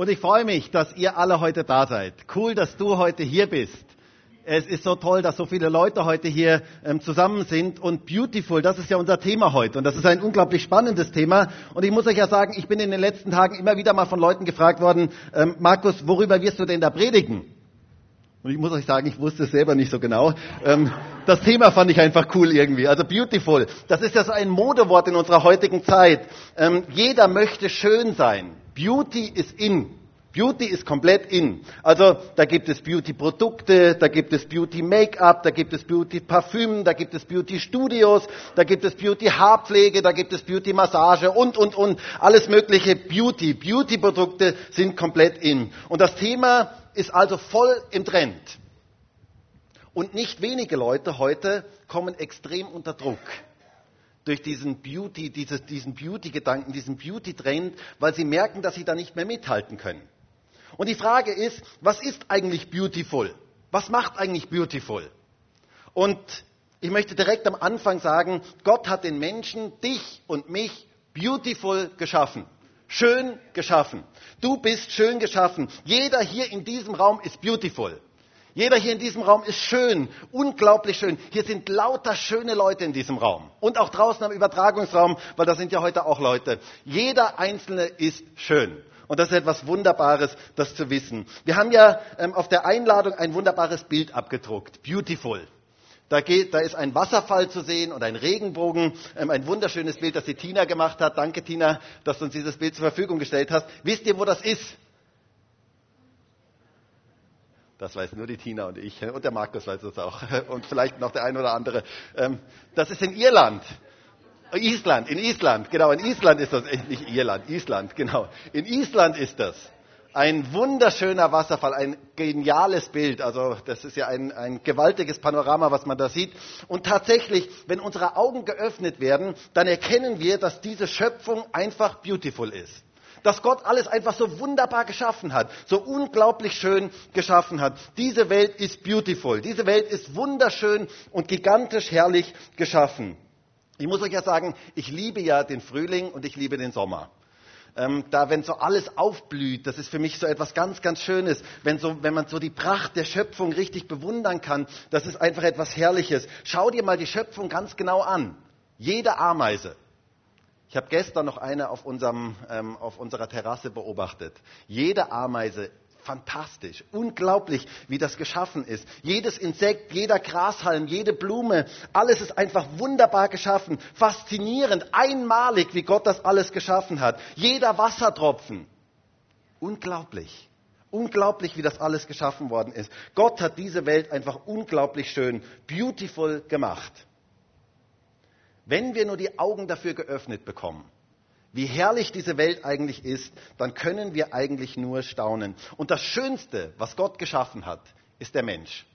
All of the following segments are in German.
Und ich freue mich, dass ihr alle heute da seid. Cool, dass du heute hier bist. Es ist so toll, dass so viele Leute heute hier ähm, zusammen sind. Und Beautiful, das ist ja unser Thema heute. Und das ist ein unglaublich spannendes Thema. Und ich muss euch ja sagen, ich bin in den letzten Tagen immer wieder mal von Leuten gefragt worden, ähm, Markus, worüber wirst du denn da predigen? Und ich muss euch sagen, ich wusste es selber nicht so genau. Ähm, das Thema fand ich einfach cool irgendwie. Also beautiful. Das ist ja so ein Modewort in unserer heutigen Zeit. Ähm, jeder möchte schön sein. Beauty ist in. Beauty ist komplett in. Also da gibt es Beauty-Produkte, da gibt es Beauty-Make-up, da gibt es Beauty-Parfüm, da gibt es Beauty-Studios, da gibt es Beauty-Haarpflege, da gibt es Beauty-Massage und, und, und. Alles mögliche Beauty. Beauty-Produkte sind komplett in. Und das Thema ist also voll im Trend. Und nicht wenige Leute heute kommen extrem unter Druck durch diesen Beauty, dieses, diesen Beauty-Gedanken, diesen Beauty-Trend, weil sie merken, dass sie da nicht mehr mithalten können. Und die Frage ist, was ist eigentlich beautiful? Was macht eigentlich beautiful? Und ich möchte direkt am Anfang sagen, Gott hat den Menschen, dich und mich beautiful geschaffen. Schön geschaffen. Du bist schön geschaffen. Jeder hier in diesem Raum ist beautiful. Jeder hier in diesem Raum ist schön, unglaublich schön. Hier sind lauter schöne Leute in diesem Raum. Und auch draußen am Übertragungsraum, weil da sind ja heute auch Leute. Jeder Einzelne ist schön. Und das ist etwas Wunderbares, das zu wissen. Wir haben ja ähm, auf der Einladung ein wunderbares Bild abgedruckt. Beautiful. Da, geht, da ist ein Wasserfall zu sehen und ein Regenbogen, ähm, ein wunderschönes Bild, das die Tina gemacht hat. Danke, Tina, dass du uns dieses Bild zur Verfügung gestellt hast. Wisst ihr, wo das ist? Das weiß nur die Tina und ich. Und der Markus weiß es auch. Und vielleicht noch der ein oder andere. Ähm, das ist in Irland. Island, in Island, genau, in Island ist das, äh, nicht Irland, Island, genau. In Island ist das. Ein wunderschöner Wasserfall, ein geniales Bild. Also das ist ja ein, ein gewaltiges Panorama, was man da sieht. Und tatsächlich, wenn unsere Augen geöffnet werden, dann erkennen wir, dass diese Schöpfung einfach beautiful ist dass Gott alles einfach so wunderbar geschaffen hat, so unglaublich schön geschaffen hat. Diese Welt ist beautiful, diese Welt ist wunderschön und gigantisch herrlich geschaffen. Ich muss euch ja sagen, ich liebe ja den Frühling und ich liebe den Sommer. Ähm, da, wenn so alles aufblüht, das ist für mich so etwas ganz, ganz Schönes. Wenn, so, wenn man so die Pracht der Schöpfung richtig bewundern kann, das ist einfach etwas Herrliches. Schau dir mal die Schöpfung ganz genau an. Jede Ameise. Ich habe gestern noch eine auf, unserem, ähm, auf unserer Terrasse beobachtet. Jede Ameise fantastisch, unglaublich, wie das geschaffen ist. Jedes Insekt, jeder Grashalm, jede Blume, alles ist einfach wunderbar geschaffen, faszinierend, einmalig, wie Gott das alles geschaffen hat. Jeder Wassertropfen, unglaublich. Unglaublich, wie das alles geschaffen worden ist. Gott hat diese Welt einfach unglaublich schön, beautiful gemacht. Wenn wir nur die Augen dafür geöffnet bekommen, wie herrlich diese Welt eigentlich ist, dann können wir eigentlich nur staunen. Und das Schönste, was Gott geschaffen hat, ist der Mensch.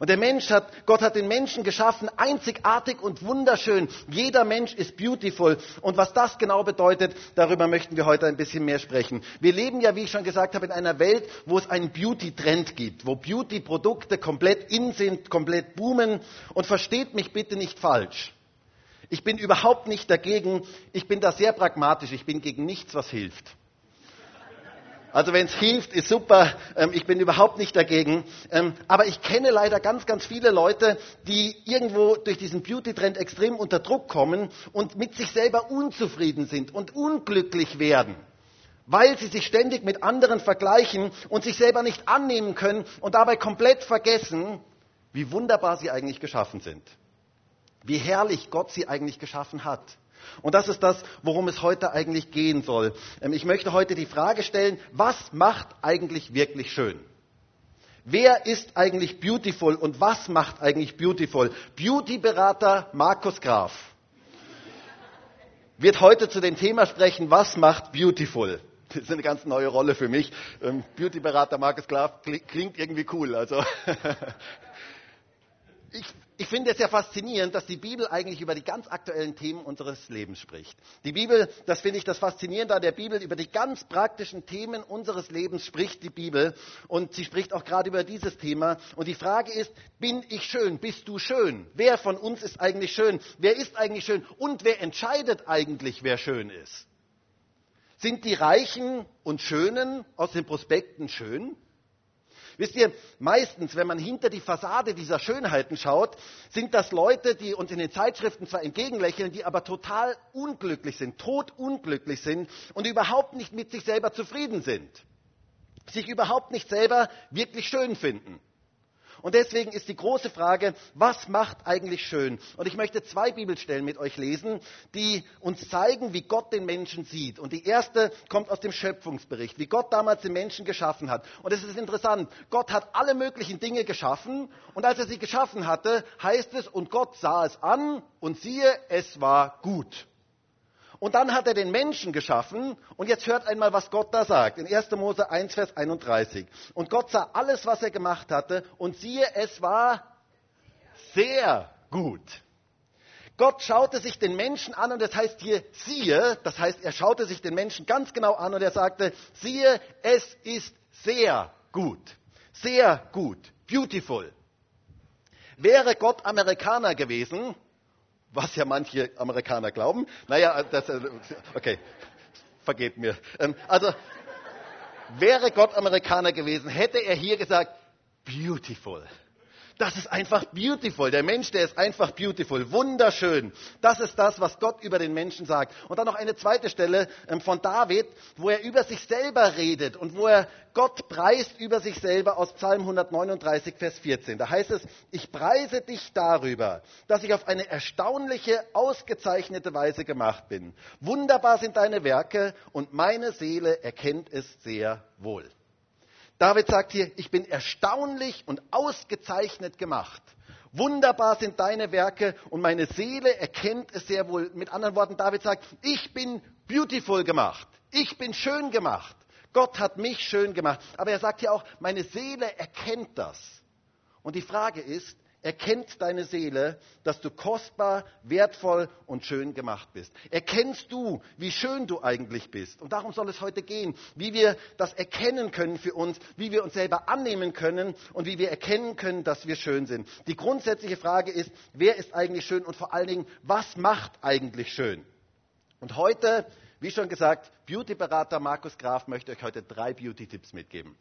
Und der Mensch hat, Gott hat den Menschen geschaffen, einzigartig und wunderschön. Jeder Mensch ist beautiful. Und was das genau bedeutet, darüber möchten wir heute ein bisschen mehr sprechen. Wir leben ja, wie ich schon gesagt habe, in einer Welt, wo es einen Beauty-Trend gibt, wo Beauty-Produkte komplett in sind, komplett boomen. Und versteht mich bitte nicht falsch. Ich bin überhaupt nicht dagegen. Ich bin da sehr pragmatisch. Ich bin gegen nichts, was hilft. Also wenn es hilft, ist super. Ähm, ich bin überhaupt nicht dagegen. Ähm, aber ich kenne leider ganz, ganz viele Leute, die irgendwo durch diesen Beauty-Trend extrem unter Druck kommen und mit sich selber unzufrieden sind und unglücklich werden, weil sie sich ständig mit anderen vergleichen und sich selber nicht annehmen können und dabei komplett vergessen, wie wunderbar sie eigentlich geschaffen sind wie herrlich Gott sie eigentlich geschaffen hat. Und das ist das, worum es heute eigentlich gehen soll. Ähm, ich möchte heute die Frage stellen, was macht eigentlich wirklich schön? Wer ist eigentlich beautiful und was macht eigentlich beautiful? Beautyberater Markus Graf wird heute zu dem Thema sprechen, was macht beautiful? Das ist eine ganz neue Rolle für mich. Ähm, Beautyberater Markus Graf klingt irgendwie cool. Also ich, ich finde es ja faszinierend, dass die Bibel eigentlich über die ganz aktuellen Themen unseres Lebens spricht. Die Bibel, das finde ich das Faszinierende an der Bibel, über die ganz praktischen Themen unseres Lebens spricht die Bibel. Und sie spricht auch gerade über dieses Thema. Und die Frage ist, bin ich schön? Bist du schön? Wer von uns ist eigentlich schön? Wer ist eigentlich schön? Und wer entscheidet eigentlich, wer schön ist? Sind die Reichen und Schönen aus den Prospekten schön? Wisst ihr, meistens, wenn man hinter die Fassade dieser Schönheiten schaut, sind das Leute, die uns in den Zeitschriften zwar entgegenlächeln, die aber total unglücklich sind, totunglücklich sind und überhaupt nicht mit sich selber zufrieden sind, sich überhaupt nicht selber wirklich schön finden. Und deswegen ist die große Frage, was macht eigentlich schön? Und ich möchte zwei Bibelstellen mit euch lesen, die uns zeigen, wie Gott den Menschen sieht. Und die erste kommt aus dem Schöpfungsbericht, wie Gott damals den Menschen geschaffen hat. Und es ist interessant, Gott hat alle möglichen Dinge geschaffen und als er sie geschaffen hatte, heißt es, und Gott sah es an und siehe, es war gut. Und dann hat er den Menschen geschaffen. Und jetzt hört einmal, was Gott da sagt. In 1. Mose 1, Vers 31. Und Gott sah alles, was er gemacht hatte. Und siehe, es war sehr gut. Gott schaute sich den Menschen an und das heißt hier siehe, das heißt er schaute sich den Menschen ganz genau an und er sagte, siehe, es ist sehr gut, sehr gut, beautiful. Wäre Gott Amerikaner gewesen, was ja manche Amerikaner glauben. Naja, das, äh, okay, vergebt mir. Ähm, also, wäre Gott Amerikaner gewesen, hätte er hier gesagt, beautiful. Das ist einfach beautiful. Der Mensch, der ist einfach beautiful. Wunderschön. Das ist das, was Gott über den Menschen sagt. Und dann noch eine zweite Stelle ähm, von David, wo er über sich selber redet und wo er Gott preist über sich selber aus Psalm 139, Vers 14. Da heißt es, ich preise dich darüber, dass ich auf eine erstaunliche, ausgezeichnete Weise gemacht bin. Wunderbar sind deine Werke und meine Seele erkennt es sehr wohl. David sagt hier, ich bin erstaunlich und ausgezeichnet gemacht. Wunderbar sind deine Werke und meine Seele erkennt es sehr wohl. Mit anderen Worten, David sagt, ich bin beautiful gemacht. Ich bin schön gemacht. Gott hat mich schön gemacht. Aber er sagt hier auch, meine Seele erkennt das. Und die Frage ist, erkennt deine Seele, dass du kostbar, wertvoll und schön gemacht bist. Erkennst du, wie schön du eigentlich bist? Und darum soll es heute gehen, wie wir das erkennen können für uns, wie wir uns selber annehmen können und wie wir erkennen können, dass wir schön sind. Die grundsätzliche Frage ist, wer ist eigentlich schön und vor allen Dingen, was macht eigentlich schön? Und heute, wie schon gesagt, Beauty-Berater Markus Graf möchte euch heute drei Beauty-Tipps mitgeben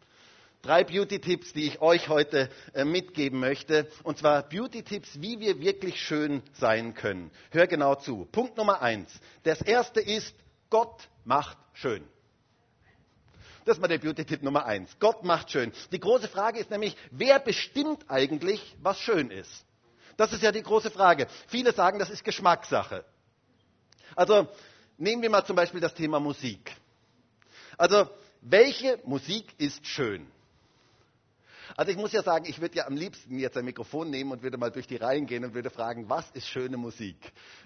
drei Beauty-Tipps, die ich euch heute äh, mitgeben möchte. Und zwar Beauty-Tipps, wie wir wirklich schön sein können. Hör genau zu. Punkt Nummer eins. Das erste ist, Gott macht schön. Das ist mal der Beauty-Tipp Nummer eins. Gott macht schön. Die große Frage ist nämlich, wer bestimmt eigentlich, was schön ist? Das ist ja die große Frage. Viele sagen, das ist Geschmackssache. Also nehmen wir mal zum Beispiel das Thema Musik. Also welche Musik ist schön? Also ich muss ja sagen, ich würde ja am liebsten jetzt ein Mikrofon nehmen und würde mal durch die Reihen gehen und würde fragen, was ist schöne Musik?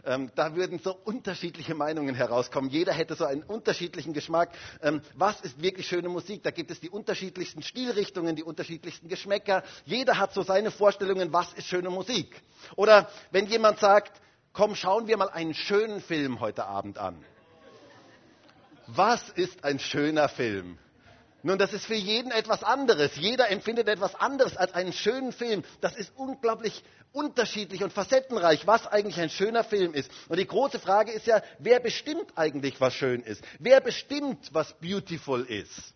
Ähm, da würden so unterschiedliche Meinungen herauskommen. Jeder hätte so einen unterschiedlichen Geschmack. Ähm, was ist wirklich schöne Musik? Da gibt es die unterschiedlichsten Stilrichtungen, die unterschiedlichsten Geschmäcker. Jeder hat so seine Vorstellungen, was ist schöne Musik? Oder wenn jemand sagt, komm, schauen wir mal einen schönen Film heute Abend an. Was ist ein schöner Film? Nun, das ist für jeden etwas anderes. Jeder empfindet etwas anderes als einen schönen Film. Das ist unglaublich unterschiedlich und facettenreich, was eigentlich ein schöner Film ist. Und die große Frage ist ja, wer bestimmt eigentlich, was schön ist? Wer bestimmt, was beautiful ist?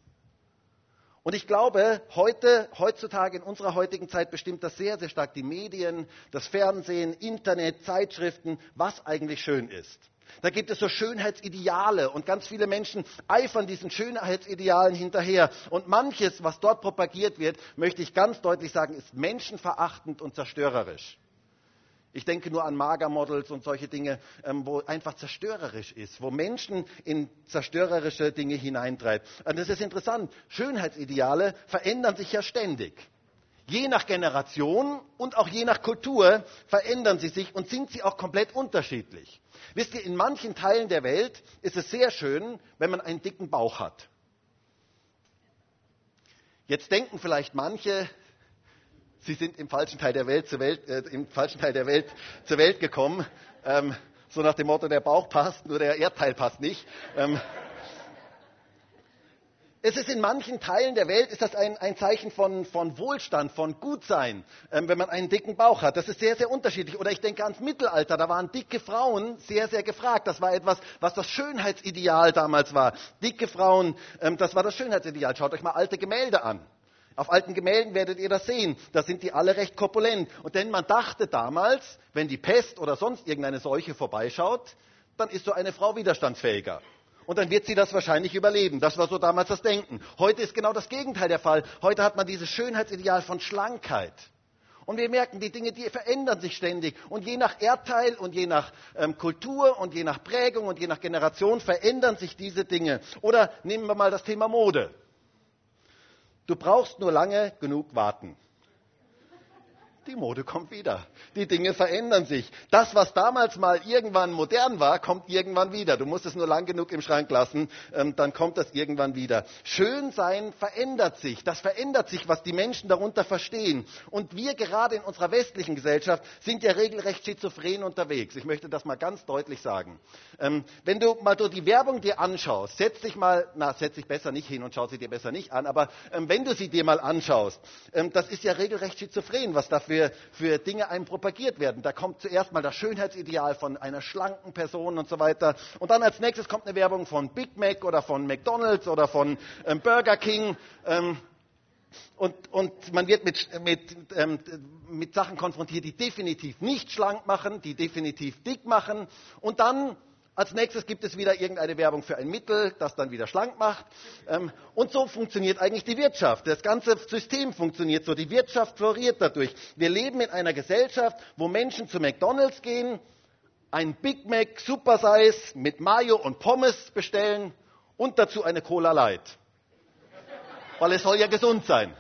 Und ich glaube, heute, heutzutage, in unserer heutigen Zeit bestimmt das sehr, sehr stark die Medien, das Fernsehen, Internet, Zeitschriften, was eigentlich schön ist. Da gibt es so Schönheitsideale und ganz viele Menschen eifern diesen Schönheitsidealen hinterher. Und manches, was dort propagiert wird, möchte ich ganz deutlich sagen, ist menschenverachtend und zerstörerisch. Ich denke nur an Magermodels und solche Dinge, ähm, wo einfach zerstörerisch ist, wo Menschen in zerstörerische Dinge hineintreibt. Und das ist interessant. Schönheitsideale verändern sich ja ständig. Je nach Generation und auch je nach Kultur verändern sie sich und sind sie auch komplett unterschiedlich. Wisst ihr, in manchen Teilen der Welt ist es sehr schön, wenn man einen dicken Bauch hat. Jetzt denken vielleicht manche, sie sind im falschen Teil der Welt zur Welt, äh, im falschen Teil der Welt zur Welt gekommen. Ähm, so nach dem Motto, der Bauch passt, nur der Erdteil passt nicht. Ähm, Es ist in manchen Teilen der Welt ist das ein, ein Zeichen von, von, Wohlstand, von Gutsein, ähm, wenn man einen dicken Bauch hat. Das ist sehr, sehr unterschiedlich. Oder ich denke ans Mittelalter, da waren dicke Frauen sehr, sehr gefragt. Das war etwas, was das Schönheitsideal damals war. Dicke Frauen, ähm, das war das Schönheitsideal. Schaut euch mal alte Gemälde an. Auf alten Gemälden werdet ihr das sehen. Da sind die alle recht korpulent. Und denn man dachte damals, wenn die Pest oder sonst irgendeine Seuche vorbeischaut, dann ist so eine Frau widerstandsfähiger und dann wird sie das wahrscheinlich überleben. Das war so damals das Denken. Heute ist genau das Gegenteil der Fall. Heute hat man dieses Schönheitsideal von Schlankheit. Und wir merken, die Dinge, die verändern sich ständig. Und je nach Erdteil und je nach ähm, Kultur und je nach Prägung und je nach Generation verändern sich diese Dinge. Oder nehmen wir mal das Thema Mode. Du brauchst nur lange genug warten. Die Mode kommt wieder. Die Dinge verändern sich. Das, was damals mal irgendwann modern war, kommt irgendwann wieder. Du musst es nur lang genug im Schrank lassen, ähm, dann kommt das irgendwann wieder. Schön sein verändert sich. Das verändert sich, was die Menschen darunter verstehen. Und wir gerade in unserer westlichen Gesellschaft sind ja regelrecht schizophren unterwegs. Ich möchte das mal ganz deutlich sagen. Ähm, wenn du mal so die Werbung dir anschaust, setz dich mal, na, setz dich besser nicht hin und schau sie dir besser nicht an, aber ähm, wenn du sie dir mal anschaust, das ist ja regelrecht schizophren, was dafür für, für Dinge einem propagiert werden. Da kommt zuerst mal das Schönheitsideal von einer schlanken Person und so weiter. Und dann als nächstes kommt eine Werbung von Big Mac oder von McDonald's oder von ähm, Burger King. Ähm, und, und, man wird mit, mit, ähm, mit Sachen konfrontiert, die definitiv nicht schlank machen, die definitiv dick machen. Und dann als nächstes gibt es wieder irgendeine Werbung für ein Mittel, das dann wieder schlank macht. Ähm, und so funktioniert eigentlich die Wirtschaft. Das ganze System funktioniert so. Die Wirtschaft floriert dadurch. Wir leben in einer Gesellschaft, wo Menschen zu McDonalds gehen, ein Big Mac Super Size mit Mayo und Pommes bestellen und dazu eine Cola Light. Weil es soll ja gesund sein.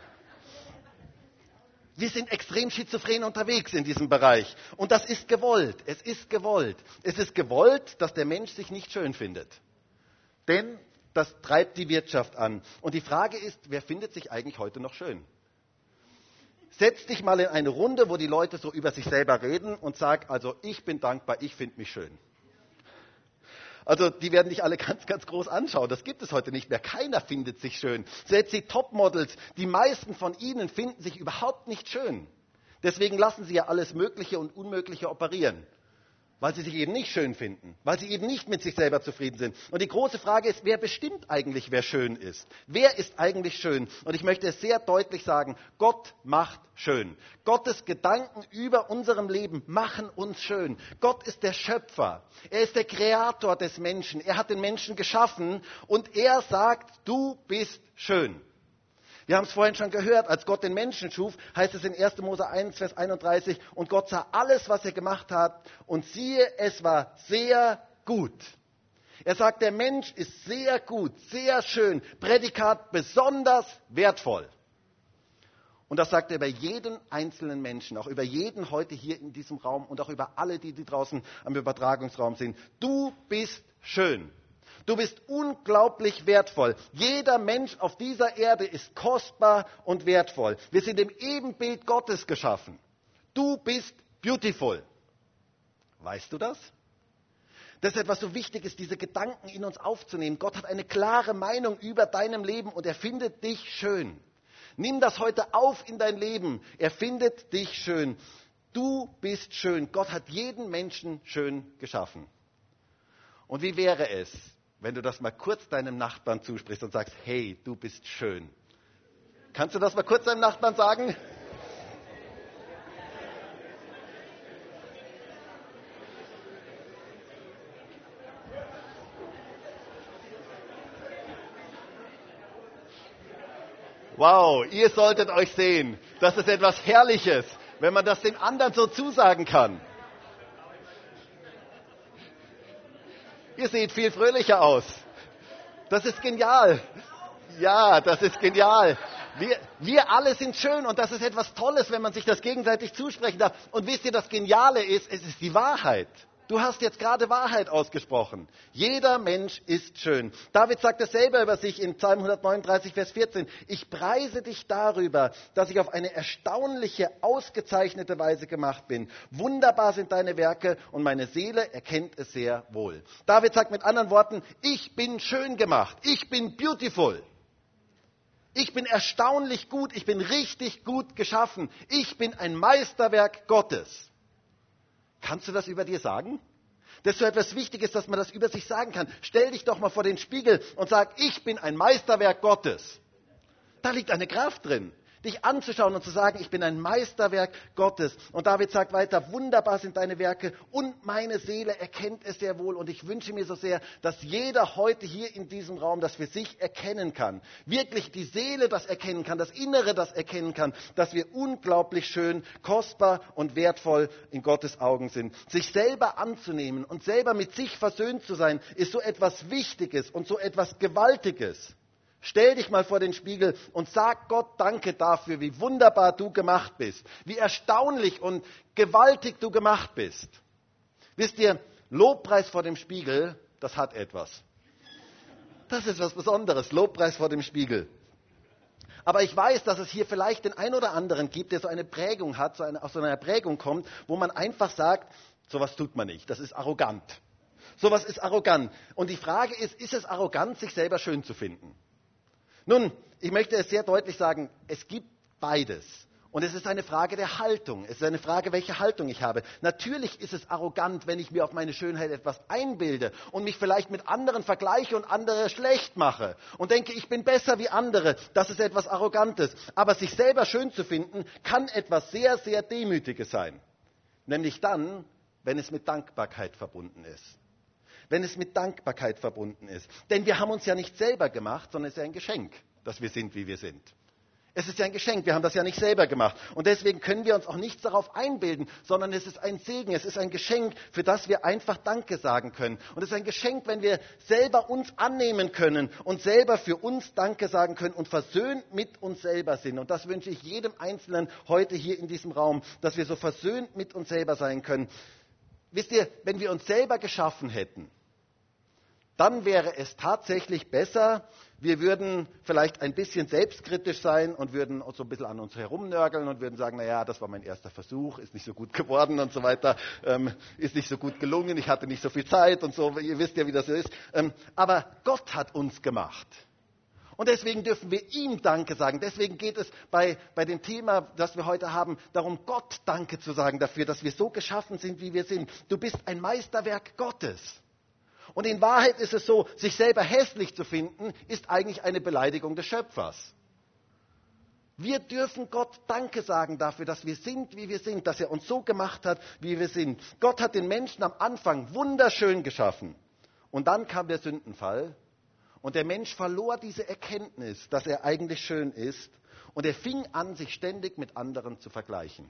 Wir sind extrem schizophren unterwegs in diesem Bereich. Und das ist gewollt. Es ist gewollt. Es ist gewollt, dass der Mensch sich nicht schön findet. Denn das treibt die Wirtschaft an. Und die Frage ist, wer findet sich eigentlich heute noch schön? Setz dich mal in eine Runde, wo die Leute so über sich selber reden und sag, also ich bin dankbar, ich finde mich schön. Also die werden dich alle ganz, ganz groß anschauen. Das gibt es heute nicht mehr. Keiner findet sich schön. Selbst die Topmodels, die meisten von ihnen finden sich überhaupt nicht schön. Deswegen lassen sie ja alles Mögliche und Unmögliche operieren weil sie sich eben nicht schön finden, weil sie eben nicht mit sich selber zufrieden sind. Und die große Frage ist, wer bestimmt eigentlich, wer schön ist? Wer ist eigentlich schön? Und ich möchte es sehr deutlich sagen, Gott macht schön. Gottes Gedanken über unserem Leben machen uns schön. Gott ist der Schöpfer. Er ist der Kreator des Menschen. Er hat den Menschen geschaffen und er sagt, du bist schön. Wir haben es vorhin schon gehört, als Gott den Menschen schuf, heißt es in 1. Mose 1, Vers 31, und Gott sah alles, was er gemacht hat, und siehe, es war sehr gut. Er sagt, der Mensch ist sehr gut, sehr schön, Prädikat besonders wertvoll. Und das sagt er über jeden einzelnen Menschen, auch über jeden heute hier in diesem Raum und auch über alle, die, die draußen am Übertragungsraum sind. Du bist schön. Du bist unglaublich wertvoll. Jeder Mensch auf dieser Erde ist kostbar und wertvoll. Wir sind im Ebenbild Gottes geschaffen. Du bist beautiful. Weißt du das? Ist etwas so wichtig ist, diese Gedanken in uns aufzunehmen. Gott hat eine klare Meinung über deinem Leben und er findet dich schön. Nimm das heute auf in dein Leben. Er findet dich schön. Du bist schön. Gott hat jeden Menschen schön geschaffen. Und wie wäre es, wenn du das mal kurz deinem Nachbarn zusprichst und sagst, hey, du bist schön. Kannst du das mal kurz deinem Nachbarn sagen? Wow, ihr solltet euch sehen. Das ist etwas Herrliches, wenn man das den anderen so zusagen kann. Ihr seht viel fröhlicher aus. Das ist genial. Ja, das ist genial. Wir, wir alle sind schön und das ist etwas Tolles, wenn man sich das gegenseitig zusprechen darf. Und wisst ihr, das Geniale ist, es ist die Wahrheit. Du hast jetzt gerade Wahrheit ausgesprochen. Jeder Mensch ist schön. David sagt es selber über sich in Psalm 139, Vers 14. Ich preise dich darüber, dass ich auf eine erstaunliche, ausgezeichnete Weise gemacht bin. Wunderbar sind deine Werke und meine Seele erkennt es sehr wohl. David sagt mit anderen Worten, ich bin schön gemacht. Ich bin beautiful. Ich bin erstaunlich gut, ich bin richtig gut geschaffen. Ich bin ein Meisterwerk Gottes. Kannst du das über dir sagen? Das ist so etwas Wichtiges, dass man das über sich sagen kann. Stell dich doch mal vor den Spiegel und sag, ich bin ein Meisterwerk Gottes. Da liegt eine Kraft drin dich anzuschauen und zu sagen, ich bin ein Meisterwerk Gottes. Und David sagt weiter, wunderbar sind deine Werke und meine Seele erkennt es sehr wohl. Und ich wünsche mir so sehr, dass jeder heute hier in diesem Raum das für sich erkennen kann. Wirklich die Seele das erkennen kann, das Innere das erkennen kann, dass wir unglaublich schön, kostbar und wertvoll in Gottes Augen sind. Sich selber anzunehmen und selber mit sich versöhnt zu sein, ist so etwas Wichtiges und so etwas Gewaltiges. Stell dich mal vor den Spiegel und sag Gott Danke dafür, wie wunderbar du gemacht bist, wie erstaunlich und gewaltig du gemacht bist. Wisst ihr, Lobpreis vor dem Spiegel, das hat etwas. Das ist was Besonderes, Lobpreis vor dem Spiegel. Aber ich weiß, dass es hier vielleicht den einen oder anderen gibt, der so eine Prägung hat, so eine, aus so einer Prägung kommt, wo man einfach sagt, sowas tut man nicht, das ist arrogant. Sowas ist arrogant. Und die Frage ist, ist es arrogant, sich selber schön zu finden? Nun, ich möchte es sehr deutlich sagen, es gibt beides. Und es ist eine Frage der Haltung. Es ist eine Frage, welche Haltung ich habe. Natürlich ist es arrogant, wenn ich mir auf meine Schönheit etwas einbilde und mich vielleicht mit anderen vergleiche und andere schlecht mache und denke, ich bin besser wie andere. Das ist etwas Arrogantes. Aber sich selber schön zu finden, kann etwas sehr, sehr Demütiges sein. Nämlich dann, wenn es mit Dankbarkeit verbunden ist wenn es mit Dankbarkeit verbunden ist. Denn wir haben uns ja nicht selber gemacht, sondern es ist ja ein Geschenk, dass wir sind, wie wir sind. Es ist ja ein Geschenk, wir haben das ja nicht selber gemacht. Und deswegen können wir uns auch nichts darauf einbilden, sondern es ist ein Segen, es ist ein Geschenk, für das wir einfach Danke sagen können. Und es ist ein Geschenk, wenn wir selber uns annehmen können und selber für uns Danke sagen können und versöhnt mit uns selber sind. Und das wünsche ich jedem Einzelnen heute hier in diesem Raum, dass wir so versöhnt mit uns selber sein können. Wisst ihr, wenn wir uns selber geschaffen hätten, dann wäre es tatsächlich besser, wir würden vielleicht ein bisschen selbstkritisch sein und würden so ein bisschen an uns herumnörgeln und würden sagen, naja, das war mein erster Versuch, ist nicht so gut geworden und so weiter, ähm, ist nicht so gut gelungen, ich hatte nicht so viel Zeit und so, ihr wisst ja, wie das ist. Ähm, aber Gott hat uns gemacht. Und deswegen dürfen wir ihm Danke sagen. Deswegen geht es bei, bei dem Thema, das wir heute haben, darum, Gott Danke zu sagen dafür, dass wir so geschaffen sind, wie wir sind. Du bist ein Meisterwerk Gottes. Und in Wahrheit ist es so, sich selber hässlich zu finden, ist eigentlich eine Beleidigung des Schöpfers. Wir dürfen Gott Danke sagen dafür, dass wir sind, wie wir sind, dass er uns so gemacht hat, wie wir sind. Gott hat den Menschen am Anfang wunderschön geschaffen. Und dann kam der Sündenfall und der Mensch verlor diese Erkenntnis, dass er eigentlich schön ist. Und er fing an, sich ständig mit anderen zu vergleichen.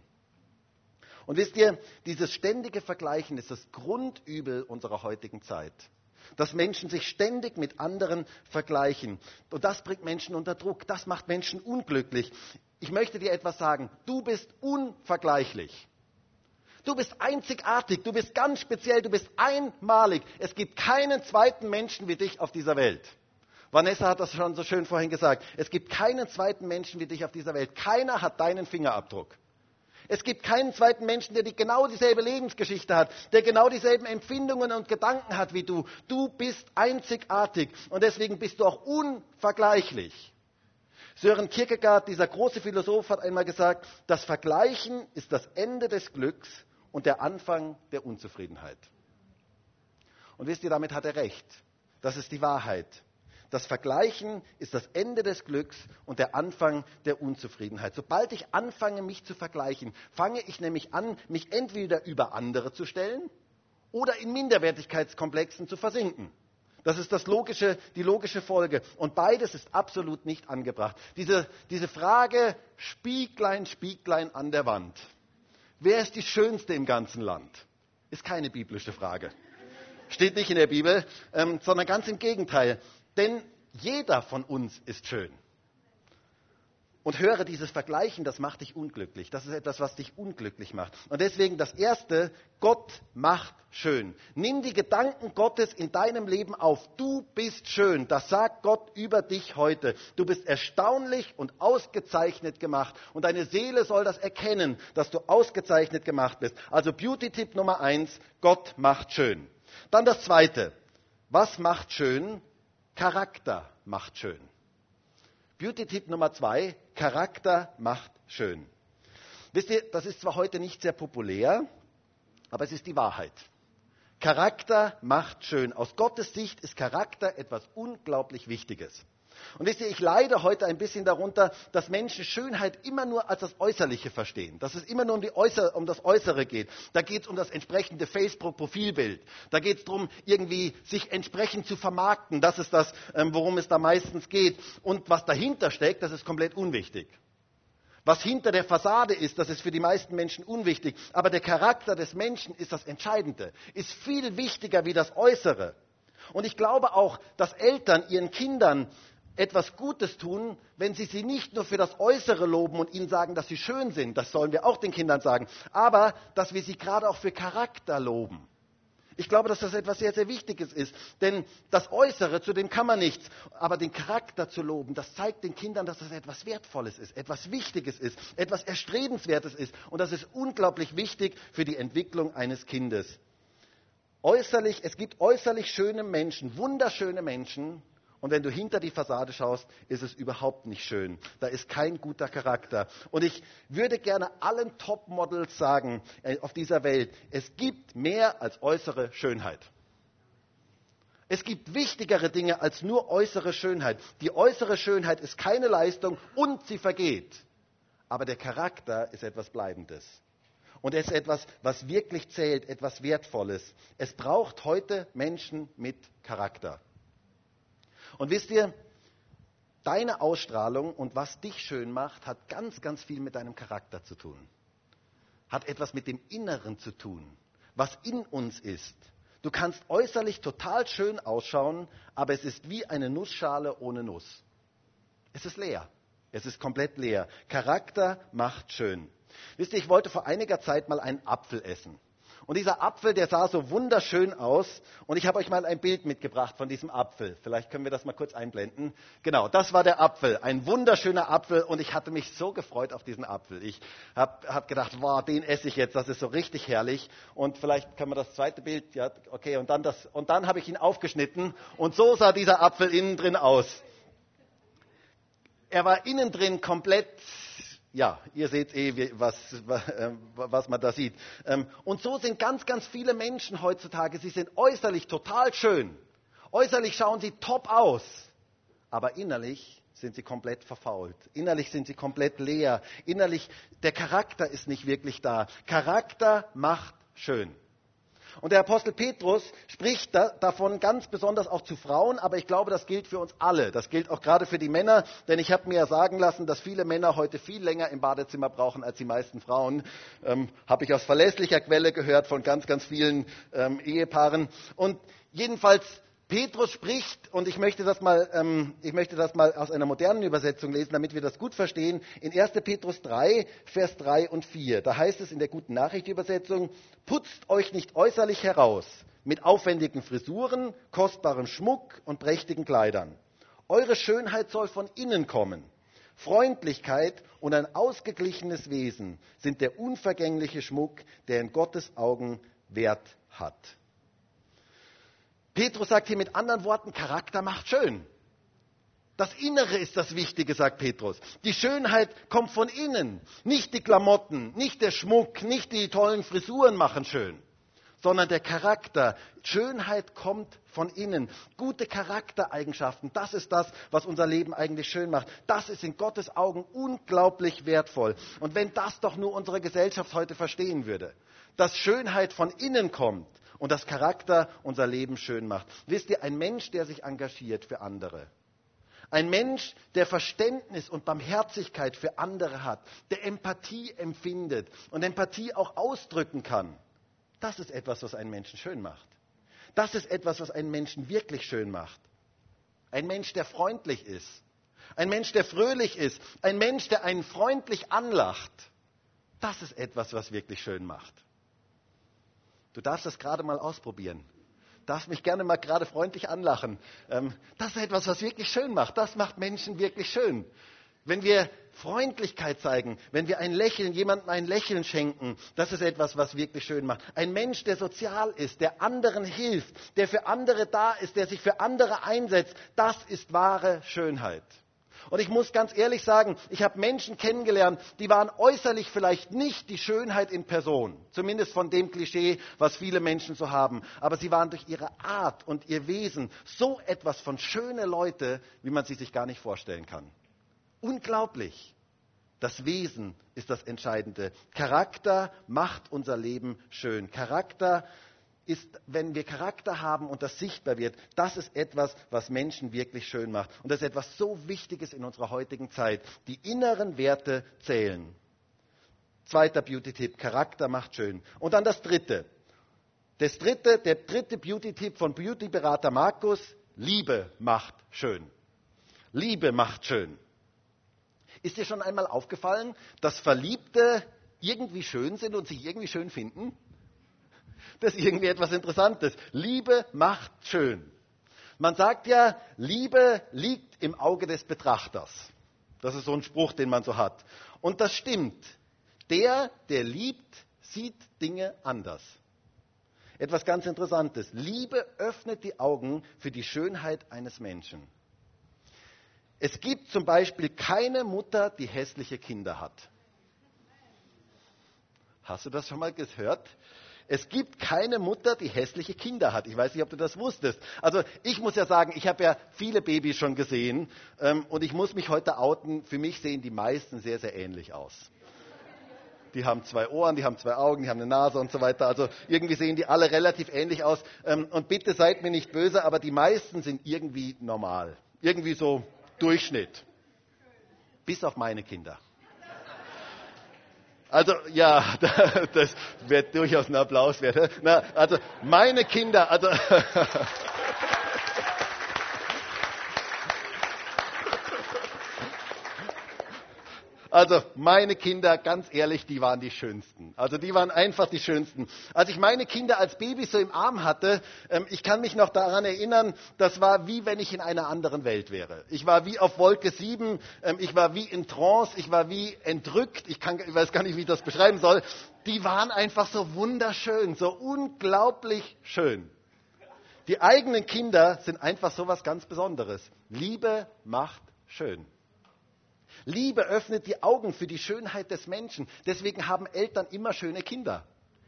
Und wisst ihr, dieses ständige Vergleichen ist das Grundübel unserer heutigen Zeit. Dass Menschen sich ständig mit anderen vergleichen. Und das bringt Menschen unter Druck. Das macht Menschen unglücklich. Ich möchte dir etwas sagen. Du bist unvergleichlich. Du bist einzigartig, du bist ganz speziell, du bist einmalig. Es gibt keinen zweiten Menschen wie dich auf dieser Welt. Vanessa hat das schon so schön vorhin gesagt. Es gibt keinen zweiten Menschen wie dich auf dieser Welt. Keiner hat deinen Fingerabdruck. Es gibt keinen zweiten Menschen, der die genau dieselbe Lebensgeschichte hat, der genau dieselben Empfindungen und Gedanken hat wie du. Du bist einzigartig und deswegen bist du auch unvergleichlich. Sören Kierkegaard, dieser große Philosoph, hat einmal gesagt, das Vergleichen ist das Ende des Glücks und der Anfang der Unzufriedenheit. Und wisst ihr, damit hat er recht. Das ist die Wahrheit. Das Vergleichen ist das Ende des Glücks und der Anfang der Unzufriedenheit. Sobald ich anfange, mich zu vergleichen, fange ich nämlich an, mich entweder über andere zu stellen oder in Minderwertigkeitskomplexen zu versinken. Das ist das logische, die logische Folge. Und beides ist absolut nicht angebracht. Diese, diese Frage, Spieglein, Spieglein an der Wand. Wer ist die Schönste im ganzen Land? Ist keine biblische Frage. Steht nicht in der Bibel, ähm, sondern ganz im Gegenteil. Denn jeder von uns ist schön. Und höre dieses Vergleichen, das macht dich unglücklich. Das ist etwas, was dich unglücklich macht. Und deswegen das Erste, Gott macht schön. Nimm die Gedanken Gottes in deinem Leben auf. Du bist schön. Das sagt Gott über dich heute. Du bist erstaunlich und ausgezeichnet gemacht. Und deine Seele soll das erkennen, dass du ausgezeichnet gemacht bist. Also Beauty-Tipp Nummer eins, Gott macht schön. Dann das Zweite. Was macht schön? Charakter macht schön. Beauty-Tipp Nummer zwei, Charakter macht schön. Wisst ihr, das ist zwar heute nicht sehr populär, aber es ist die Wahrheit. Charakter macht schön. Aus Gottes Sicht ist Charakter etwas unglaublich Wichtiges. Und wisst ihr, ich leide heute ein bisschen darunter, dass Menschen Schönheit immer nur als das Äußerliche verstehen. Dass es immer nur um, Äußer um das Äußere geht. Da geht es um das entsprechende Facebook-Profilbild. Da geht es darum, irgendwie sich entsprechend zu vermarkten. Das ist das, ähm, worum es da meistens geht. Und was dahinter steckt, das ist komplett unwichtig. Was hinter der Fassade ist, das ist für die meisten Menschen unwichtig. Aber der Charakter des Menschen ist das Entscheidende. Ist viel wichtiger wie das Äußere. Und ich glaube auch, dass Eltern ihren Kindern etwas Gutes tun, wenn sie sie nicht nur für das Äußere loben und ihnen sagen, dass sie schön sind, das sollen wir auch den Kindern sagen, aber dass wir sie gerade auch für Charakter loben. Ich glaube, dass das etwas sehr, sehr Wichtiges ist. Denn das Äußere, zu dem kann man nichts. Aber den Charakter zu loben, das zeigt den Kindern, dass das etwas Wertvolles ist, etwas Wichtiges ist, etwas Erstrebenswertes ist. Und das ist unglaublich wichtig für die Entwicklung eines Kindes. Äußerlich, es gibt äußerlich schöne Menschen, wunderschöne Menschen, und wenn du hinter die Fassade schaust, ist es überhaupt nicht schön. Da ist kein guter Charakter. Und ich würde gerne allen Topmodels sagen äh, auf dieser Welt, es gibt mehr als äußere Schönheit. Es gibt wichtigere Dinge als nur äußere Schönheit. Die äußere Schönheit ist keine Leistung und sie vergeht. Aber der Charakter ist etwas Bleibendes. Und es ist etwas, was wirklich zählt, etwas Wertvolles. Es braucht heute Menschen mit Charakter. Und wisst ihr, deine Ausstrahlung und was dich schön macht, hat ganz, ganz viel mit deinem Charakter zu tun. Hat etwas mit dem Inneren zu tun, was in uns ist. Du kannst äußerlich total schön ausschauen, aber es ist wie eine Nussschale ohne Nuss. Es ist leer. Es ist komplett leer. Charakter macht schön. Wisst ihr, ich wollte vor einiger Zeit mal einen Apfel essen. Und dieser Apfel, der sah so wunderschön aus. Und ich habe euch mal ein Bild mitgebracht von diesem Apfel. Vielleicht können wir das mal kurz einblenden. Genau, das war der Apfel. Ein wunderschöner Apfel. Und ich hatte mich so gefreut auf diesen Apfel. Ich habe hab gedacht, wow, den esse ich jetzt. Das ist so richtig herrlich. Und vielleicht können wir das zweite Bild. Ja, okay. Und dann, das, und dann habe ich ihn aufgeschnitten. Und so sah dieser Apfel innen drin aus. Er war innen drin komplett ja, ihr seht eh, was, ähm, was man da sieht. Ähm, und so sind ganz, ganz viele Menschen heutzutage. Sie sind äußerlich total schön. Äußerlich schauen sie top aus. Aber innerlich sind sie komplett verfault. Innerlich sind sie komplett leer. Innerlich, der Charakter ist nicht wirklich da. Charakter macht schön. Und der Apostel Petrus spricht da, davon ganz besonders auch zu Frauen, aber ich glaube, das gilt für uns alle. Das gilt auch gerade für die Männer, denn ich habe mir ja sagen lassen, dass viele Männer heute viel länger im Badezimmer brauchen als die meisten Frauen. Ähm, habe ich aus verlässlicher Quelle gehört von ganz, ganz vielen ähm, Ehepaaren. Und jedenfalls Petrus spricht, und ich möchte, das mal, ähm, ich möchte das mal aus einer modernen Übersetzung lesen, damit wir das gut verstehen, in 1. Petrus 3, Vers 3 und 4. Da heißt es in der guten Nachricht-Übersetzung, putzt euch nicht äußerlich heraus mit aufwendigen Frisuren, kostbarem Schmuck und prächtigen Kleidern. Eure Schönheit soll von innen kommen. Freundlichkeit und ein ausgeglichenes Wesen sind der unvergängliche Schmuck, der in Gottes Augen Wert hat. Petrus sagt hier mit anderen Worten, Charakter macht schön. Das Innere ist das Wichtige, sagt Petrus. Die Schönheit kommt von innen. Nicht die Klamotten, nicht der Schmuck, nicht die tollen Frisuren machen schön, sondern der Charakter. Schönheit kommt von innen. Gute Charaktereigenschaften, das ist das, was unser Leben eigentlich schön macht. Das ist in Gottes Augen unglaublich wertvoll. Und wenn das doch nur unsere Gesellschaft heute verstehen würde, dass Schönheit von innen kommt, und das Charakter unser Leben schön macht. Wisst ihr, ein Mensch, der sich engagiert für andere, ein Mensch, der Verständnis und Barmherzigkeit für andere hat, der Empathie empfindet und Empathie auch ausdrücken kann, das ist etwas, was einen Menschen schön macht. Das ist etwas, was einen Menschen wirklich schön macht. Ein Mensch, der freundlich ist. Ein Mensch, der fröhlich ist. Ein Mensch, der einen freundlich anlacht. Das ist etwas, was wirklich schön macht. Du darfst das gerade mal ausprobieren. Darfst mich gerne mal gerade freundlich anlachen. Ähm, das ist etwas, was wirklich schön macht. Das macht Menschen wirklich schön. Wenn wir Freundlichkeit zeigen, wenn wir ein Lächeln, jemandem ein Lächeln schenken, das ist etwas, was wirklich schön macht. Ein Mensch, der sozial ist, der anderen hilft, der für andere da ist, der sich für andere einsetzt, das ist wahre Schönheit. Und ich muss ganz ehrlich sagen, ich habe Menschen kennengelernt, die waren äußerlich vielleicht nicht die Schönheit in Person, zumindest von dem Klischee, was viele Menschen so haben, aber sie waren durch ihre Art und ihr Wesen so etwas von schöne Leute, wie man sie sich gar nicht vorstellen kann. Unglaublich. Das Wesen ist das Entscheidende. Charakter macht unser Leben schön. Charakter ist, wenn wir Charakter haben und das sichtbar wird, das ist etwas, was Menschen wirklich schön macht. Und das ist etwas so Wichtiges in unserer heutigen Zeit. Die inneren Werte zählen. Zweiter Beauty-Tipp, Charakter macht schön. Und dann das dritte. Das dritte, der dritte Beauty-Tipp von Beauty-Berater Markus, Liebe macht schön. Liebe macht schön. Ist dir schon einmal aufgefallen, dass Verliebte irgendwie schön sind und sich irgendwie schön finden? Das ist irgendwie etwas Interessantes. Liebe macht schön. Man sagt ja, Liebe liegt im Auge des Betrachters. Das ist so ein Spruch, den man so hat. Und das stimmt. Der, der liebt, sieht Dinge anders. Etwas ganz Interessantes. Liebe öffnet die Augen für die Schönheit eines Menschen. Es gibt zum Beispiel keine Mutter, die hässliche Kinder hat. Hast du das schon mal gehört? Es gibt keine Mutter, die hässliche Kinder hat. Ich weiß nicht, ob du das wusstest. Also ich muss ja sagen, ich habe ja viele Babys schon gesehen ähm, und ich muss mich heute outen. Für mich sehen die meisten sehr, sehr ähnlich aus. Die haben zwei Ohren, die haben zwei Augen, die haben eine Nase und so weiter. Also irgendwie sehen die alle relativ ähnlich aus. Ähm, und bitte seid mir nicht böse, aber die meisten sind irgendwie normal. Irgendwie so Durchschnitt. Bis auf meine Kinder. Also ja, das wird durchaus ein Applaus wert. Na, also meine Kinder, also Also meine Kinder, ganz ehrlich, die waren die schönsten. Also die waren einfach die schönsten. Als ich meine Kinder als Baby so im Arm hatte, ähm, ich kann mich noch daran erinnern, das war wie wenn ich in einer anderen Welt wäre. Ich war wie auf Wolke 7, ähm, ich war wie in Trance, ich war wie entrückt, ich, kann, ich weiß gar nicht, wie ich das beschreiben soll. Die waren einfach so wunderschön, so unglaublich schön. Die eigenen Kinder sind einfach so was ganz Besonderes. Liebe macht schön. Liebe öffnet die Augen für die Schönheit des Menschen. Deswegen haben Eltern immer schöne Kinder.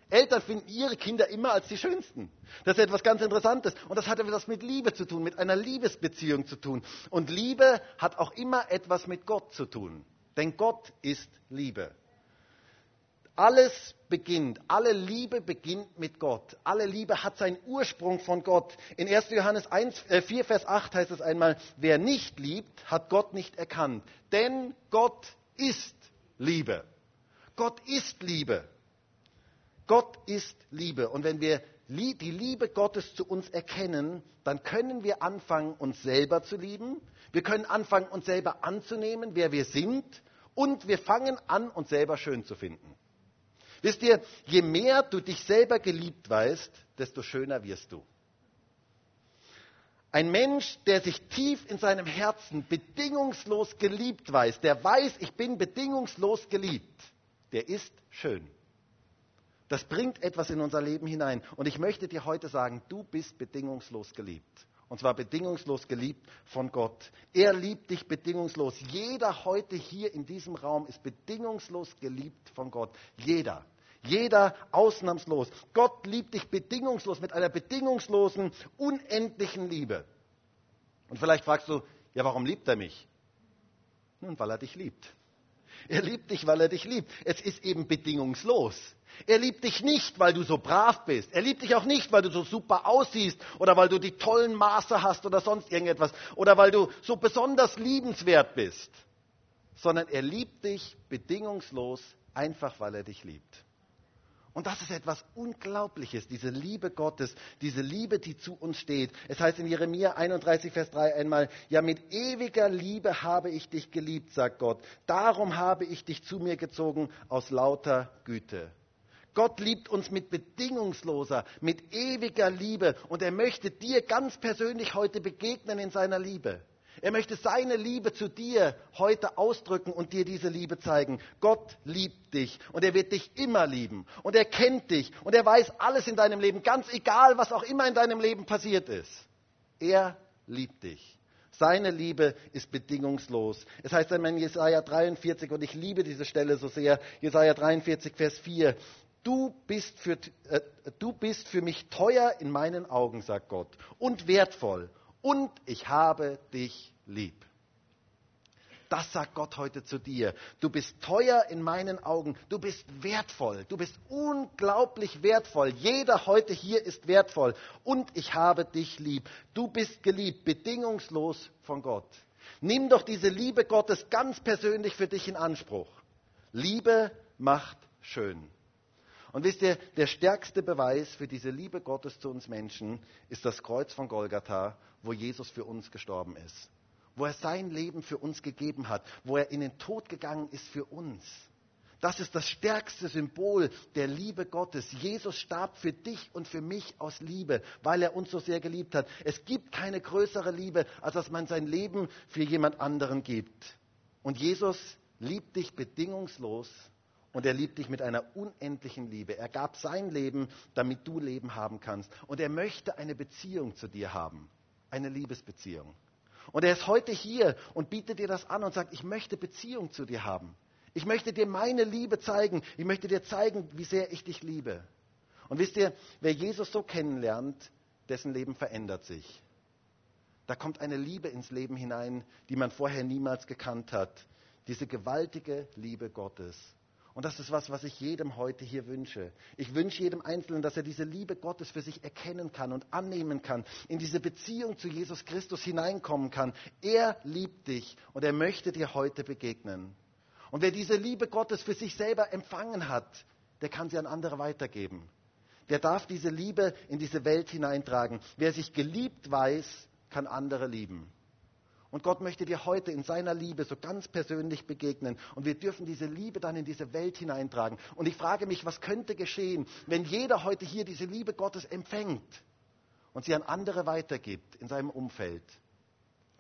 Eltern finden ihre Kinder immer als die schönsten. Das ist etwas ganz Interessantes. Und das hat etwas mit Liebe zu tun, mit einer Liebesbeziehung zu tun. Und Liebe hat auch immer etwas mit Gott zu tun. Denn Gott ist Liebe. Alles beginnt, alle Liebe beginnt mit Gott. Alle Liebe hat seinen Ursprung von Gott. In 1. Johannes 1, äh 4, Vers 8 heißt es einmal, wer nicht liebt, hat Gott nicht erkannt. Denn Gott ist Liebe. Gott ist Liebe. Gott ist Liebe. Und wenn wir die Liebe Gottes zu uns erkennen, dann können wir anfangen, uns selber zu lieben. Wir können anfangen, uns selber anzunehmen, wer wir sind. Und wir fangen an, uns selber schön zu finden. Wisst ihr, je mehr du dich selber geliebt weißt, desto schöner wirst du. Ein Mensch, der sich tief in seinem Herzen bedingungslos geliebt weiß, der weiß, ich bin bedingungslos geliebt, der ist schön. Das bringt etwas in unser Leben hinein. Und ich möchte dir heute sagen, du bist bedingungslos geliebt. Und zwar bedingungslos geliebt von Gott. Er liebt dich bedingungslos. Jeder heute hier in diesem Raum ist bedingungslos geliebt von Gott. Jeder. Jeder ausnahmslos. Gott liebt dich bedingungslos mit einer bedingungslosen, unendlichen Liebe. Und vielleicht fragst du, ja, warum liebt er mich? Nun, weil er dich liebt. Er liebt dich, weil er dich liebt. Es ist eben bedingungslos. Er liebt dich nicht, weil du so brav bist. Er liebt dich auch nicht, weil du so super aussiehst oder weil du die tollen Maße hast oder sonst irgendetwas oder weil du so besonders liebenswert bist, sondern er liebt dich bedingungslos, einfach weil er dich liebt. Und das ist etwas Unglaubliches, diese Liebe Gottes, diese Liebe, die zu uns steht. Es heißt in Jeremia 31, Vers 3 einmal, ja mit ewiger Liebe habe ich dich geliebt, sagt Gott. Darum habe ich dich zu mir gezogen aus lauter Güte. Gott liebt uns mit bedingungsloser, mit ewiger Liebe und er möchte dir ganz persönlich heute begegnen in seiner Liebe. Er möchte seine Liebe zu dir heute ausdrücken und dir diese Liebe zeigen. Gott liebt dich und er wird dich immer lieben und er kennt dich und er weiß alles in deinem Leben, ganz egal, was auch immer in deinem Leben passiert ist. Er liebt dich. Seine Liebe ist bedingungslos. Es heißt einmal in Jesaja 43, und ich liebe diese Stelle so sehr, Jesaja 43, Vers 4, du bist, für, äh, du bist für mich teuer in meinen Augen, sagt Gott, und wertvoll, und ich habe dich lieb. Das sagt Gott heute zu dir. Du bist teuer in meinen Augen. Du bist wertvoll. Du bist unglaublich wertvoll. Jeder heute hier ist wertvoll. Und ich habe dich lieb. Du bist geliebt, bedingungslos von Gott. Nimm doch diese Liebe Gottes ganz persönlich für dich in Anspruch. Liebe macht schön. Und wisst ihr, der stärkste Beweis für diese Liebe Gottes zu uns Menschen ist das Kreuz von Golgatha, wo Jesus für uns gestorben ist wo er sein Leben für uns gegeben hat, wo er in den Tod gegangen ist für uns. Das ist das stärkste Symbol der Liebe Gottes. Jesus starb für dich und für mich aus Liebe, weil er uns so sehr geliebt hat. Es gibt keine größere Liebe, als dass man sein Leben für jemand anderen gibt. Und Jesus liebt dich bedingungslos und er liebt dich mit einer unendlichen Liebe. Er gab sein Leben, damit du Leben haben kannst. Und er möchte eine Beziehung zu dir haben, eine Liebesbeziehung. Und er ist heute hier und bietet dir das an und sagt, ich möchte Beziehung zu dir haben. Ich möchte dir meine Liebe zeigen. Ich möchte dir zeigen, wie sehr ich dich liebe. Und wisst ihr, wer Jesus so kennenlernt, dessen Leben verändert sich. Da kommt eine Liebe ins Leben hinein, die man vorher niemals gekannt hat. Diese gewaltige Liebe Gottes. Und das ist was, was ich jedem heute hier wünsche. Ich wünsche jedem Einzelnen, dass er diese Liebe Gottes für sich erkennen kann und annehmen kann, in diese Beziehung zu Jesus Christus hineinkommen kann. Er liebt dich und er möchte dir heute begegnen. Und wer diese Liebe Gottes für sich selber empfangen hat, der kann sie an andere weitergeben. Der darf diese Liebe in diese Welt hineintragen. Wer sich geliebt weiß, kann andere lieben. Und Gott möchte dir heute in seiner Liebe so ganz persönlich begegnen. Und wir dürfen diese Liebe dann in diese Welt hineintragen. Und ich frage mich, was könnte geschehen, wenn jeder heute hier diese Liebe Gottes empfängt und sie an andere weitergibt in seinem Umfeld.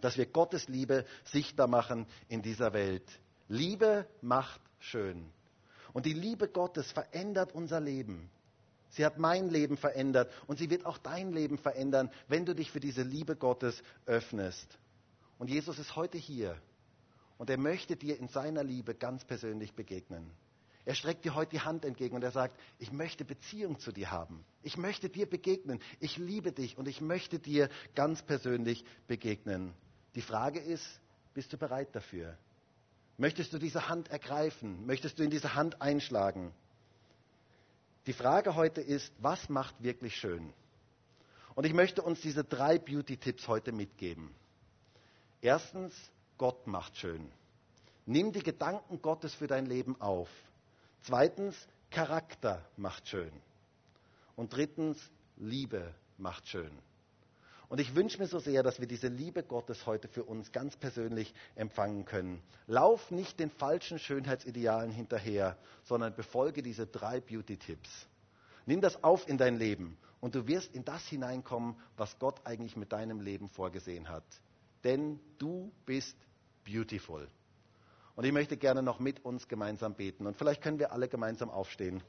Dass wir Gottes Liebe sichtbar machen in dieser Welt. Liebe macht schön. Und die Liebe Gottes verändert unser Leben. Sie hat mein Leben verändert und sie wird auch dein Leben verändern, wenn du dich für diese Liebe Gottes öffnest. Und Jesus ist heute hier und er möchte dir in seiner Liebe ganz persönlich begegnen. Er streckt dir heute die Hand entgegen und er sagt, ich möchte Beziehung zu dir haben. Ich möchte dir begegnen. Ich liebe dich und ich möchte dir ganz persönlich begegnen. Die Frage ist, bist du bereit dafür? Möchtest du diese Hand ergreifen? Möchtest du in diese Hand einschlagen? Die Frage heute ist, was macht wirklich schön? Und ich möchte uns diese drei Beauty-Tipps heute mitgeben. Erstens, Gott macht schön. Nimm die Gedanken Gottes für dein Leben auf. Zweitens, Charakter macht schön. Und drittens, Liebe macht schön. Und ich wünsche mir so sehr, dass wir diese Liebe Gottes heute für uns ganz persönlich empfangen können. Lauf nicht den falschen Schönheitsidealen hinterher, sondern befolge diese drei Beauty-Tipps. Nimm das auf in dein Leben und du wirst in das hineinkommen, was Gott eigentlich mit deinem Leben vorgesehen hat denn du bist beautiful. Und ich möchte gerne noch mit uns gemeinsam beten. Und vielleicht können wir alle gemeinsam aufstehen.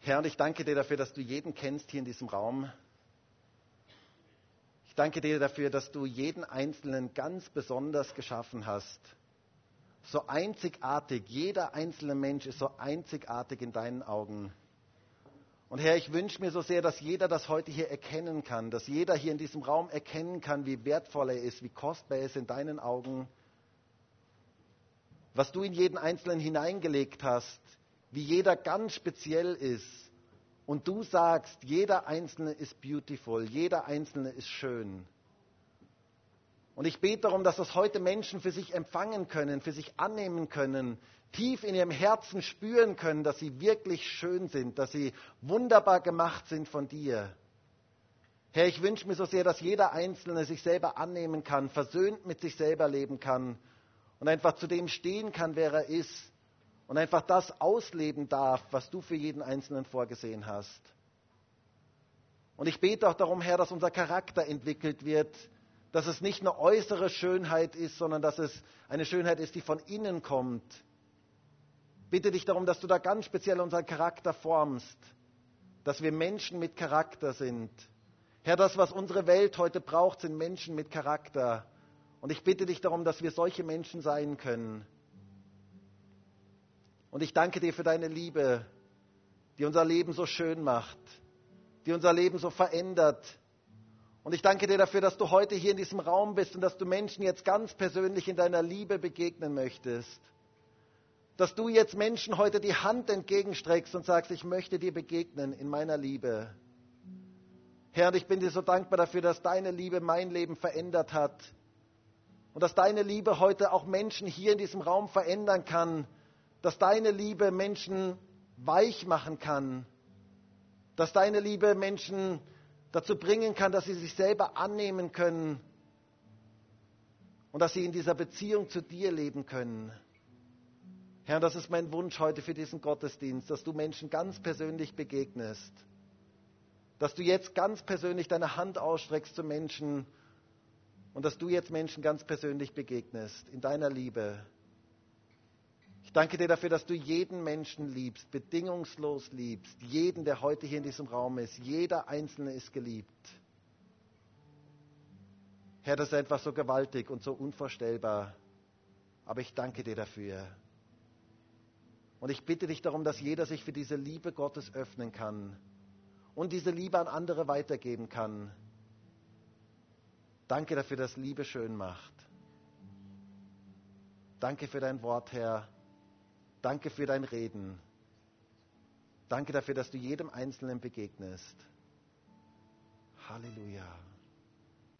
Herr, und ich danke dir dafür, dass du jeden kennst hier in diesem Raum. Ich danke dir dafür, dass du jeden Einzelnen ganz besonders geschaffen hast. So einzigartig, jeder einzelne Mensch ist so einzigartig in deinen Augen. Und Herr, ich wünsche mir so sehr, dass jeder das heute hier erkennen kann, dass jeder hier in diesem Raum erkennen kann, wie wertvoll er ist, wie kostbar er ist in deinen Augen, was du in jeden Einzelnen hineingelegt hast, wie jeder ganz speziell ist. Und du sagst, jeder Einzelne ist beautiful, jeder Einzelne ist schön. Und ich bete darum, dass das heute Menschen für sich empfangen können, für sich annehmen können, tief in ihrem Herzen spüren können, dass sie wirklich schön sind, dass sie wunderbar gemacht sind von dir. Herr, ich wünsche mir so sehr, dass jeder Einzelne sich selber annehmen kann, versöhnt mit sich selber leben kann und einfach zu dem stehen kann, wer er ist und einfach das ausleben darf, was du für jeden Einzelnen vorgesehen hast. Und ich bete auch darum, Herr, dass unser Charakter entwickelt wird, dass es nicht eine äußere Schönheit ist, sondern dass es eine Schönheit ist, die von innen kommt, bitte dich darum, dass du da ganz speziell unseren Charakter formst. dass wir Menschen mit Charakter sind. Herr, das, was unsere Welt heute braucht, sind Menschen mit Charakter. Und ich bitte dich darum, dass wir solche Menschen sein können. Und ich danke dir für deine Liebe, die unser Leben so schön macht, die unser Leben so verändert. Und ich danke dir dafür, dass du heute hier in diesem Raum bist und dass du Menschen jetzt ganz persönlich in deiner Liebe begegnen möchtest. Dass du jetzt Menschen heute die Hand entgegenstreckst und sagst, ich möchte dir begegnen in meiner Liebe. Herr, ich bin dir so dankbar dafür, dass deine Liebe mein Leben verändert hat. Und dass deine Liebe heute auch Menschen hier in diesem Raum verändern kann. Dass deine Liebe Menschen weich machen kann, dass deine Liebe Menschen dazu bringen kann, dass sie sich selber annehmen können und dass sie in dieser Beziehung zu dir leben können. Herr, das ist mein Wunsch heute für diesen Gottesdienst, dass du Menschen ganz persönlich begegnest, dass du jetzt ganz persönlich deine Hand ausstreckst zu Menschen und dass du jetzt Menschen ganz persönlich begegnest in deiner Liebe danke dir dafür, dass du jeden Menschen liebst, bedingungslos liebst. Jeden, der heute hier in diesem Raum ist. Jeder Einzelne ist geliebt. Herr, das ist einfach so gewaltig und so unvorstellbar. Aber ich danke dir dafür. Und ich bitte dich darum, dass jeder sich für diese Liebe Gottes öffnen kann und diese Liebe an andere weitergeben kann. Danke dafür, dass Liebe schön macht. Danke für dein Wort, Herr. Danke für dein Reden. Danke dafür, dass du jedem Einzelnen begegnest. Halleluja.